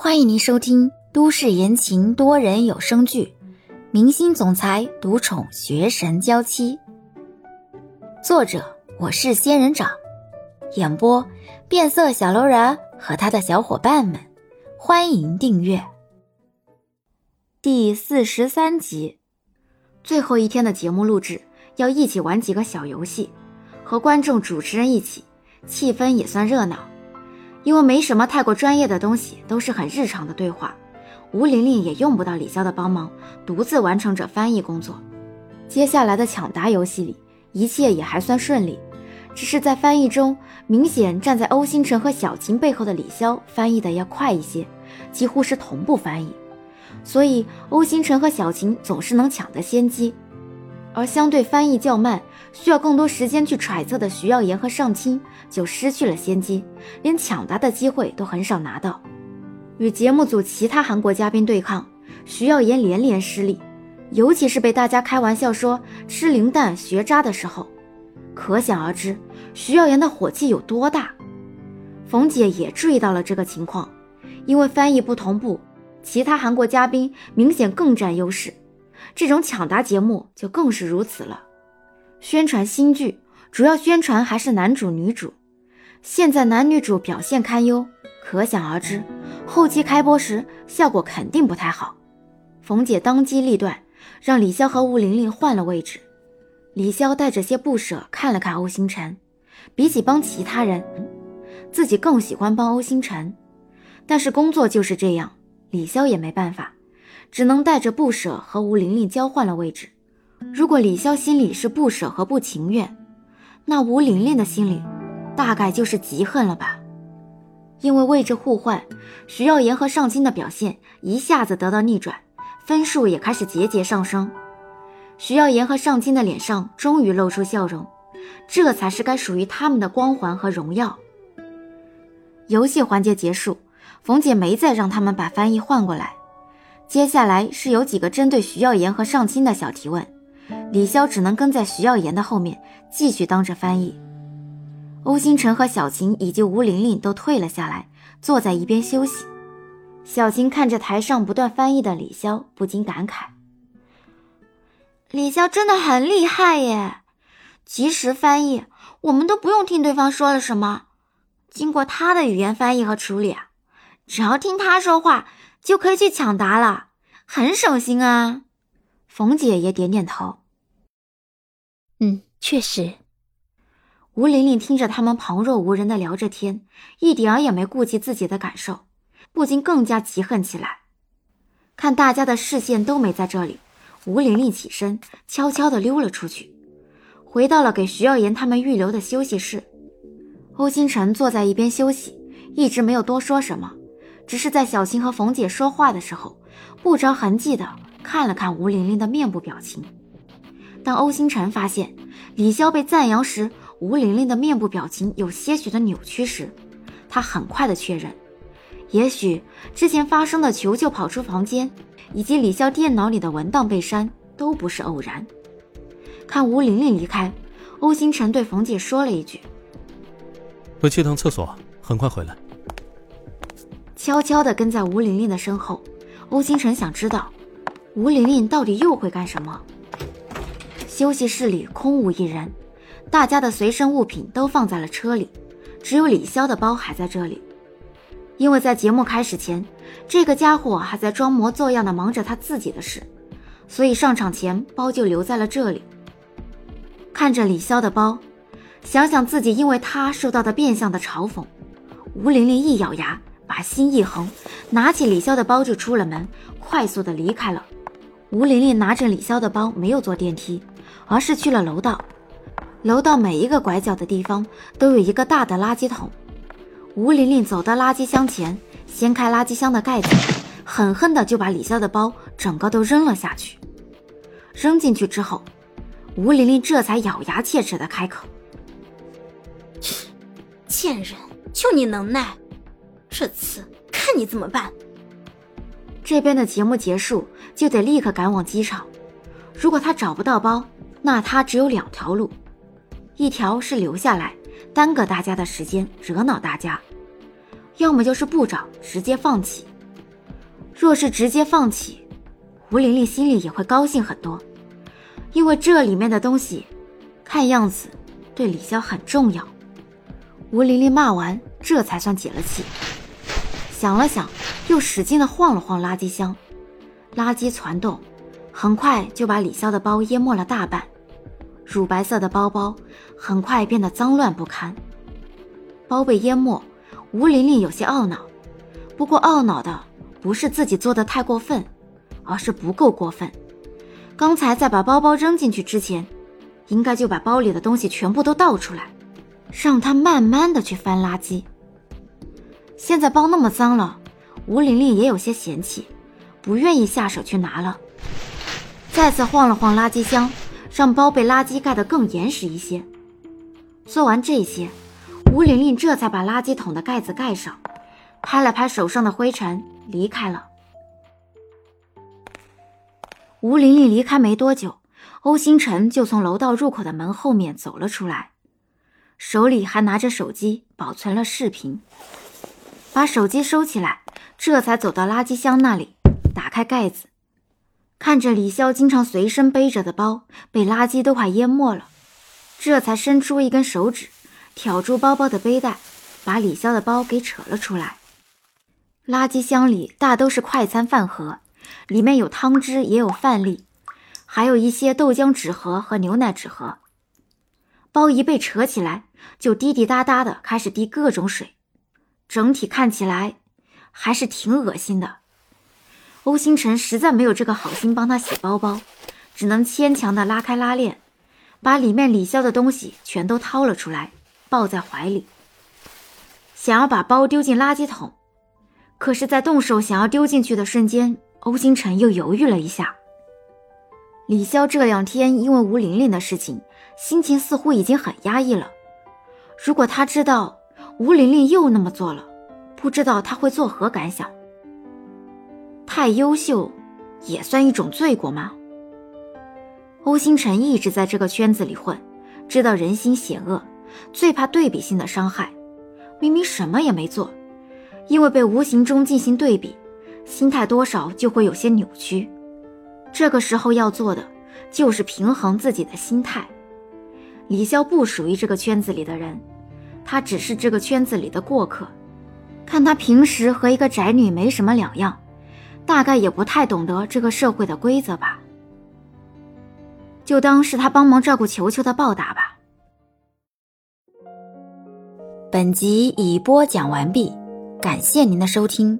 欢迎您收听都市言情多人有声剧《明星总裁独宠学神娇妻》，作者我是仙人掌，演播变色小楼人和他的小伙伴们。欢迎订阅第四十三集。最后一天的节目录制，要一起玩几个小游戏，和观众、主持人一起，气氛也算热闹。因为没什么太过专业的东西，都是很日常的对话。吴玲玲也用不到李潇的帮忙，独自完成着翻译工作。接下来的抢答游戏里，一切也还算顺利，只是在翻译中，明显站在欧星辰和小琴背后的李潇翻译的要快一些，几乎是同步翻译，所以欧星辰和小琴总是能抢得先机。而相对翻译较慢。需要更多时间去揣测的徐耀言和上清就失去了先机，连抢答的机会都很少拿到。与节目组其他韩国嘉宾对抗，徐耀言连连失利，尤其是被大家开玩笑说吃零蛋学渣的时候，可想而知徐耀言的火气有多大。冯姐也注意到了这个情况，因为翻译不同步，其他韩国嘉宾明显更占优势，这种抢答节目就更是如此了。宣传新剧，主要宣传还是男主女主。现在男女主表现堪忧，可想而知，后期开播时效果肯定不太好。冯姐当机立断，让李潇和吴玲玲换了位置。李潇带着些不舍看了看欧星辰，比起帮其他人，自己更喜欢帮欧星辰。但是工作就是这样，李潇也没办法，只能带着不舍和吴玲玲交换了位置。如果李潇心里是不舍和不情愿，那吴玲玲的心里大概就是极恨了吧？因为位置互换，徐耀言和尚卿的表现一下子得到逆转，分数也开始节节上升。徐耀言和尚卿的脸上终于露出笑容，这才是该属于他们的光环和荣耀。游戏环节结束，冯姐没再让他们把翻译换过来，接下来是有几个针对徐耀言和尚卿的小提问。李潇只能跟在徐耀言的后面，继续当着翻译。欧星辰和小琴以及吴玲玲都退了下来，坐在一边休息。小琴看着台上不断翻译的李潇，不禁感慨：“李潇真的很厉害耶！及时翻译，我们都不用听对方说了什么，经过他的语言翻译和处理啊，只要听他说话就可以去抢答了，很省心啊。”冯姐也点点头。嗯，确实。吴玲玲听着他们旁若无人的聊着天，一点儿也没顾及自己的感受，不禁更加嫉恨起来。看大家的视线都没在这里，吴玲玲起身，悄悄地溜了出去，回到了给徐耀言他们预留的休息室。欧星辰坐在一边休息，一直没有多说什么，只是在小琴和冯姐说话的时候，不着痕迹的看了看吴玲玲的面部表情。当欧星辰发现李潇被赞扬时，吴玲玲的面部表情有些许的扭曲时，他很快的确认，也许之前发生的球球跑出房间，以及李潇电脑里的文档被删都不是偶然。看吴玲玲离开，欧星辰对冯姐说了一句：“我去趟厕所，很快回来。”悄悄的跟在吴玲玲的身后，欧星辰想知道吴玲玲到底又会干什么。休息室里空无一人，大家的随身物品都放在了车里，只有李潇的包还在这里。因为在节目开始前，这个家伙还在装模作样的忙着他自己的事，所以上场前包就留在了这里。看着李潇的包，想想自己因为他受到的变相的嘲讽，吴玲玲一咬牙，把心一横，拿起李潇的包就出了门，快速的离开了。吴玲玲拿着李潇的包，没有坐电梯。而是去了楼道，楼道每一个拐角的地方都有一个大的垃圾桶。吴玲玲走到垃圾箱前，掀开垃圾箱的盖子，狠狠的就把李潇的包整个都扔了下去。扔进去之后，吴玲玲这才咬牙切齿的开口：“贱人，就你能耐，这次看你怎么办。”这边的节目结束，就得立刻赶往机场。如果他找不到包，那他只有两条路，一条是留下来，耽搁大家的时间，惹恼大家；要么就是不找，直接放弃。若是直接放弃，吴玲玲心里也会高兴很多，因为这里面的东西，看样子对李潇很重要。吴玲玲骂完，这才算解了气。想了想，又使劲的晃了晃垃圾箱，垃圾攒动，很快就把李潇的包淹没了大半。乳白色的包包很快变得脏乱不堪。包被淹没，吴玲玲有些懊恼，不过懊恼的不是自己做的太过分，而是不够过分。刚才在把包包扔进去之前，应该就把包里的东西全部都倒出来，让他慢慢的去翻垃圾。现在包那么脏了，吴玲玲也有些嫌弃，不愿意下手去拿了。再次晃了晃垃圾箱，让包被垃圾盖得更严实一些。做完这些，吴玲玲这才把垃圾桶的盖子盖上，拍了拍手上的灰尘，离开了。吴玲玲离开没多久，欧星辰就从楼道入口的门后面走了出来，手里还拿着手机，保存了视频。把手机收起来，这才走到垃圾箱那里，打开盖子，看着李潇经常随身背着的包被垃圾都快淹没了，这才伸出一根手指，挑住包包的背带，把李潇的包给扯了出来。垃圾箱里大都是快餐饭盒，里面有汤汁，也有饭粒，还有一些豆浆纸盒和牛奶纸盒。包一被扯起来，就滴滴答答的开始滴各种水。整体看起来还是挺恶心的。欧星辰实在没有这个好心帮他洗包包，只能牵强的拉开拉链，把里面李潇的东西全都掏了出来，抱在怀里，想要把包丢进垃圾桶。可是，在动手想要丢进去的瞬间，欧星辰又犹豫了一下。李潇这两天因为吴玲玲的事情，心情似乎已经很压抑了。如果他知道，吴玲玲又那么做了，不知道她会作何感想。太优秀，也算一种罪过吗？欧星辰一直在这个圈子里混，知道人心险恶，最怕对比性的伤害。明明什么也没做，因为被无形中进行对比，心态多少就会有些扭曲。这个时候要做的就是平衡自己的心态。李潇不属于这个圈子里的人。他只是这个圈子里的过客，看他平时和一个宅女没什么两样，大概也不太懂得这个社会的规则吧。就当是他帮忙照顾球球的报答吧。本集已播讲完毕，感谢您的收听。